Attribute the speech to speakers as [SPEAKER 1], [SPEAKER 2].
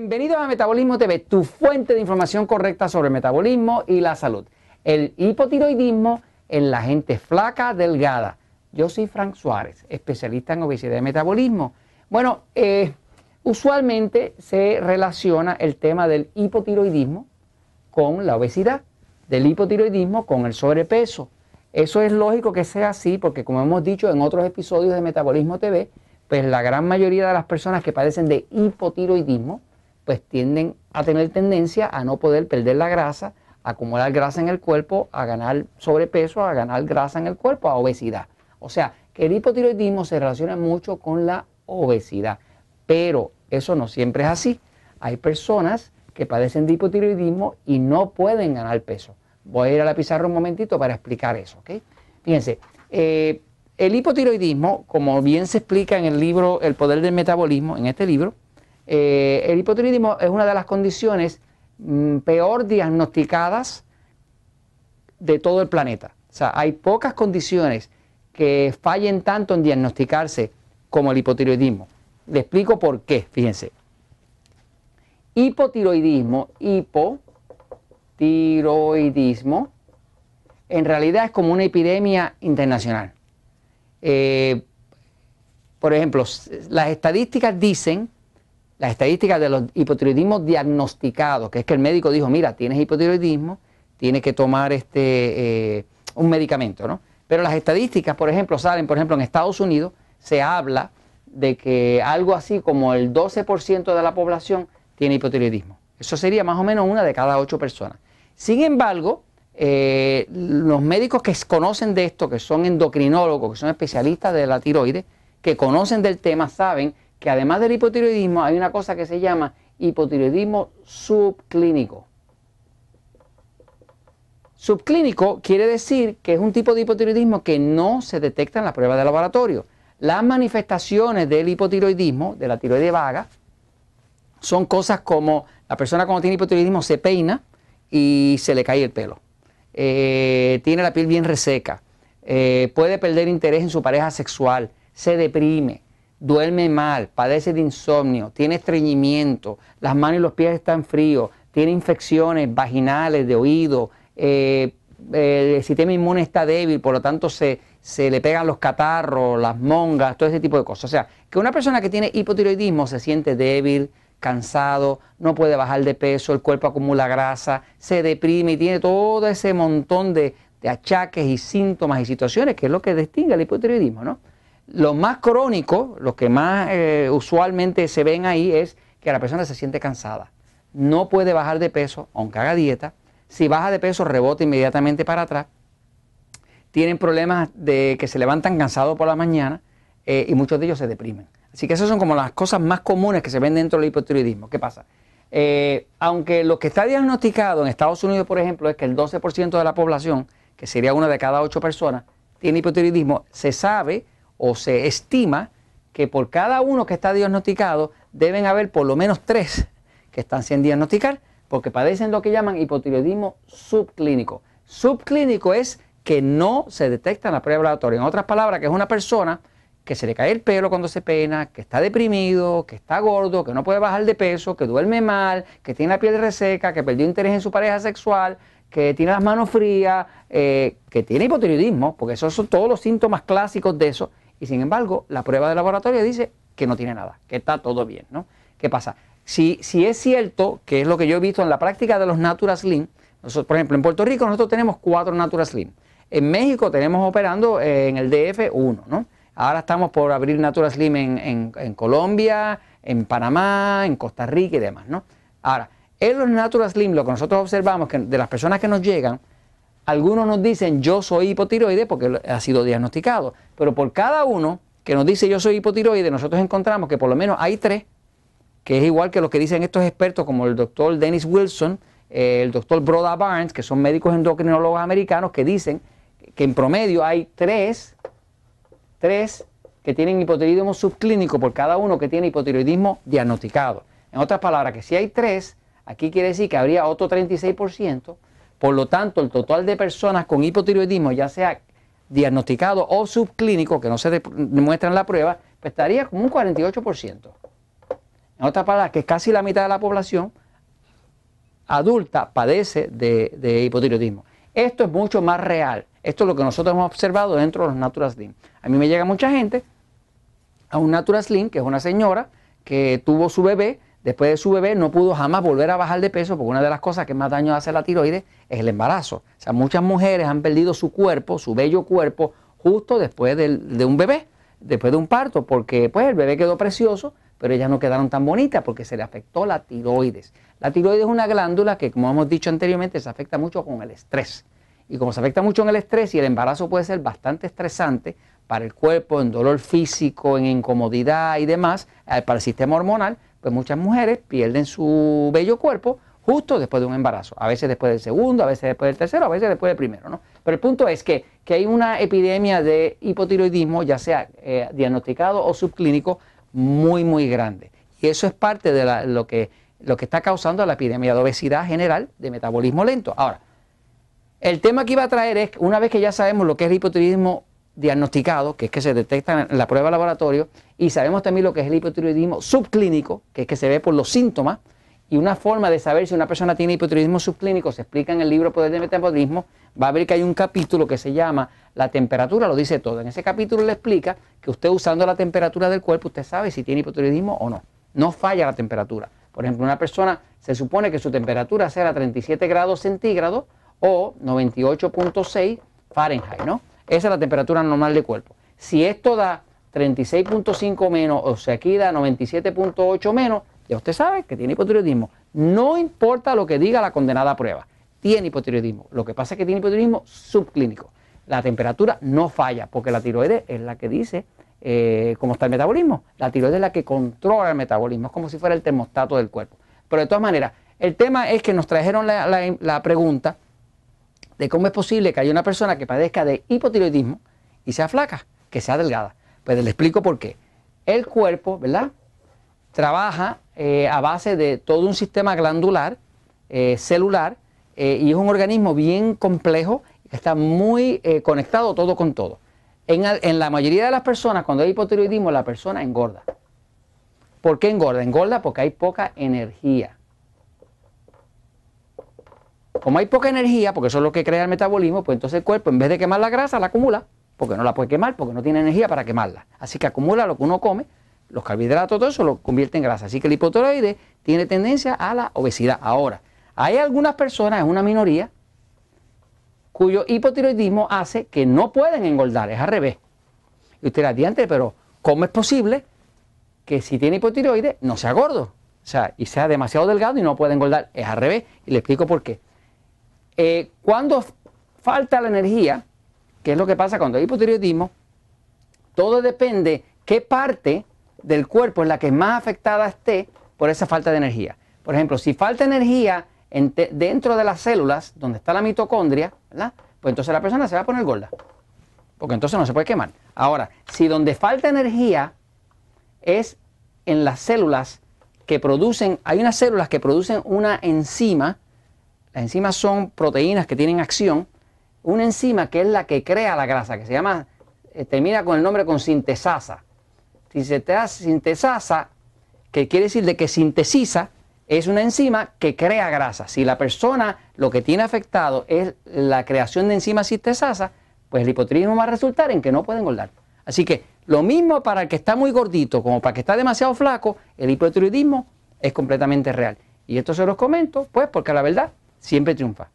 [SPEAKER 1] Bienvenidos a Metabolismo TV, tu fuente de información correcta sobre metabolismo y la salud. El hipotiroidismo en la gente flaca, delgada. Yo soy Frank Suárez, especialista en obesidad y metabolismo. Bueno, eh, usualmente se relaciona el tema del hipotiroidismo con la obesidad, del hipotiroidismo con el sobrepeso. Eso es lógico que sea así porque como hemos dicho en otros episodios de Metabolismo TV, pues la gran mayoría de las personas que padecen de hipotiroidismo, pues tienden a tener tendencia a no poder perder la grasa, a acumular grasa en el cuerpo, a ganar sobrepeso, a ganar grasa en el cuerpo, a obesidad. O sea, que el hipotiroidismo se relaciona mucho con la obesidad, pero eso no siempre es así. Hay personas que padecen de hipotiroidismo y no pueden ganar peso. Voy a ir a la pizarra un momentito para explicar eso, ¿ok? Fíjense, eh, el hipotiroidismo, como bien se explica en el libro El Poder del Metabolismo, en este libro, eh, el hipotiroidismo es una de las condiciones mm, peor diagnosticadas de todo el planeta. O sea, hay pocas condiciones que fallen tanto en diagnosticarse como el hipotiroidismo. Le explico por qué, fíjense. Hipotiroidismo, hipotiroidismo, en realidad es como una epidemia internacional. Eh, por ejemplo, las estadísticas dicen las estadísticas de los hipotiroidismos diagnosticados, que es que el médico dijo, mira, tienes hipotiroidismo, tienes que tomar este, eh, un medicamento, ¿no? Pero las estadísticas, por ejemplo, salen, por ejemplo, en Estados Unidos se habla de que algo así como el 12% de la población tiene hipotiroidismo. Eso sería más o menos una de cada ocho personas. Sin embargo, eh, los médicos que conocen de esto, que son endocrinólogos, que son especialistas de la tiroides, que conocen del tema, saben que además del hipotiroidismo hay una cosa que se llama hipotiroidismo subclínico. Subclínico quiere decir que es un tipo de hipotiroidismo que no se detecta en la prueba de laboratorio. Las manifestaciones del hipotiroidismo, de la tiroide vaga, son cosas como la persona cuando tiene hipotiroidismo se peina y se le cae el pelo. Eh, tiene la piel bien reseca, eh, puede perder interés en su pareja sexual, se deprime, duerme mal, padece de insomnio, tiene estreñimiento, las manos y los pies están fríos, tiene infecciones vaginales, de oído, eh, el sistema inmune está débil, por lo tanto se, se le pegan los catarros, las mongas, todo ese tipo de cosas. O sea, que una persona que tiene hipotiroidismo se siente débil, cansado, no puede bajar de peso, el cuerpo acumula grasa, se deprime y tiene todo ese montón de, de achaques y síntomas y situaciones que es lo que distingue el hipotiroidismo, ¿no? Lo más crónico, lo que más eh, usualmente se ven ahí es que la persona se siente cansada. No puede bajar de peso, aunque haga dieta. Si baja de peso, rebota inmediatamente para atrás. Tienen problemas de que se levantan cansados por la mañana eh, y muchos de ellos se deprimen. Así que esas son como las cosas más comunes que se ven dentro del hipotiroidismo. ¿Qué pasa? Eh, aunque lo que está diagnosticado en Estados Unidos, por ejemplo, es que el 12% de la población, que sería una de cada ocho personas, tiene hipotiroidismo, se sabe o se estima que por cada uno que está diagnosticado deben haber por lo menos tres que están sin diagnosticar porque padecen lo que llaman hipotiroidismo subclínico. Subclínico es que no se detecta en la prueba laboratoria. En otras palabras, que es una persona que se le cae el pelo cuando se pena, que está deprimido, que está gordo, que no puede bajar de peso, que duerme mal, que tiene la piel reseca, que perdió interés en su pareja sexual, que tiene las manos frías, eh, que tiene hipotiroidismo, porque esos son todos los síntomas clásicos de eso, y sin embargo la prueba de laboratorio dice que no tiene nada, que está todo bien, ¿no? ¿Qué pasa? Si, si es cierto, que es lo que yo he visto en la práctica de los Natura Slim, nosotros, por ejemplo, en Puerto Rico nosotros tenemos cuatro Natura Slim. En México tenemos operando en el DF uno, ¿no? Ahora estamos por abrir Natura Slim en, en, Colombia, en Panamá, en Costa Rica y demás, ¿no? Ahora, en los Natura Slim lo que nosotros observamos que de las personas que nos llegan, algunos nos dicen yo soy hipotiroide porque ha sido diagnosticado, pero por cada uno que nos dice yo soy hipotiroide, nosotros encontramos que por lo menos hay tres, que es igual que lo que dicen estos expertos como el doctor Dennis Wilson, eh, el doctor Broda Barnes, que son médicos endocrinólogos americanos, que dicen que en promedio hay tres, tres que tienen hipotiroidismo subclínico por cada uno que tiene hipotiroidismo diagnosticado. En otras palabras, que si hay tres, aquí quiere decir que habría otro 36% por lo tanto, el total de personas con hipotiroidismo, ya sea diagnosticado o subclínico, que no se demuestra en la prueba, pues estaría como un 48%. En otras palabras, que casi la mitad de la población adulta padece de, hipotiroidismo. Esto es mucho más real. Esto es lo que nosotros hemos observado dentro de los Natural Slim. A mí me llega mucha gente a un Natural Slim, que es una señora que tuvo su bebé, después de su bebé no pudo jamás volver a bajar de peso, porque una de las cosas que más daño hace la tiroides es el embarazo. O sea, muchas mujeres han perdido su cuerpo, su bello cuerpo, justo después de un bebé, después de un parto, porque pues el bebé quedó precioso, pero ellas no quedaron tan bonitas porque se le afectó la tiroides. La tiroides es una glándula que, como hemos dicho anteriormente, se afecta mucho con el estrés. Y como se afecta mucho en el estrés y el embarazo puede ser bastante estresante para el cuerpo, en dolor físico, en incomodidad y demás, eh, para el sistema hormonal, pues muchas mujeres pierden su bello cuerpo justo después de un embarazo. A veces después del segundo, a veces después del tercero, a veces después del primero. ¿no? Pero el punto es que, hay una epidemia de hipotiroidismo, ya sea eh, diagnosticado o subclínico, muy, muy grande. Y eso es parte de lo, que, lo que está causando la epidemia de obesidad general, de metabolismo lento. Ahora, el tema que iba a traer es, una vez que ya sabemos lo que es el hipotiroidismo diagnosticado, que es que se detecta en la prueba de laboratorio, y sabemos también lo que es el hipotiroidismo subclínico, que es que se ve por los síntomas, y una forma de saber si una persona tiene hipotiroidismo subclínico se explica en el libro Poder del Metabolismo, va a ver que hay un capítulo que se llama La temperatura, lo dice todo. En ese capítulo le explica que usted usando la temperatura del cuerpo, usted sabe si tiene hipotiroidismo o no. No falla la temperatura. Por ejemplo, una persona se supone que su temperatura sea 37 grados centígrados o 98.6 Fahrenheit, ¿no? Esa es la temperatura normal del cuerpo. Si esto da 36.5 menos o se aquí da 97.8 menos, ya usted sabe que tiene hipotiroidismo. No importa lo que diga la condenada prueba, tiene hipotiroidismo. Lo que pasa es que tiene hipotiroidismo subclínico. La temperatura no falla porque la tiroides es la que dice eh, cómo está el metabolismo. La tiroides es la que controla el metabolismo, es como si fuera el termostato del cuerpo. Pero de todas maneras, el tema es que nos trajeron la, pregunta de cómo es posible que haya una persona que padezca de hipotiroidismo y sea flaca, que sea delgada. Pues le explico por qué. El cuerpo, ¿verdad? Trabaja eh, a base de todo un sistema glandular, eh, celular, y es un organismo bien complejo Está muy eh, conectado todo con todo. En, la mayoría de las personas, cuando hay hipotiroidismo, la persona engorda. ¿Por qué engorda? Engorda porque hay poca energía. Como hay poca energía, porque eso es lo que crea el metabolismo, pues entonces el cuerpo, en vez de quemar la grasa, la acumula, porque no la puede quemar, porque no tiene energía para quemarla. Así que acumula lo que uno come, los carbohidratos, todo eso lo convierte en grasa. Así que el hipotiroide tiene tendencia a la obesidad. Ahora, hay algunas personas, es una minoría, cuyo hipotiroidismo hace que no pueden engordar, es al revés. Y usted dirá, diante, pero ¿cómo es posible que si tiene hipotiroides no sea gordo? O sea, y sea demasiado delgado y no pueda engordar, es al revés. Y le explico por qué. Eh, cuando falta la energía, ¿qué es lo que pasa cuando hay hipotiroidismo? Todo depende qué parte del cuerpo es la que más afectada esté por esa falta de energía. Por ejemplo, si falta energía dentro de las células, donde está la mitocondria, ¿verdad? Pues entonces la persona se va a poner gorda. Porque entonces no se puede quemar. Ahora, si donde falta energía es en las células que producen, hay unas células que producen una enzima, las enzimas son proteínas que tienen acción, una enzima que es la que crea la grasa, que se llama, eh, termina con el nombre con sintesasa. Sintesasa, que quiere decir de que sintetiza, es una enzima que crea grasa. Si la persona lo que tiene afectado es la creación de enzimas cistesasa, pues el hipotiroidismo va a resultar en que no puede engordar. Así que lo mismo para el que está muy gordito como para el que está demasiado flaco, el hipotiroidismo es completamente real. Y esto se los comento, pues porque la verdad siempre triunfa.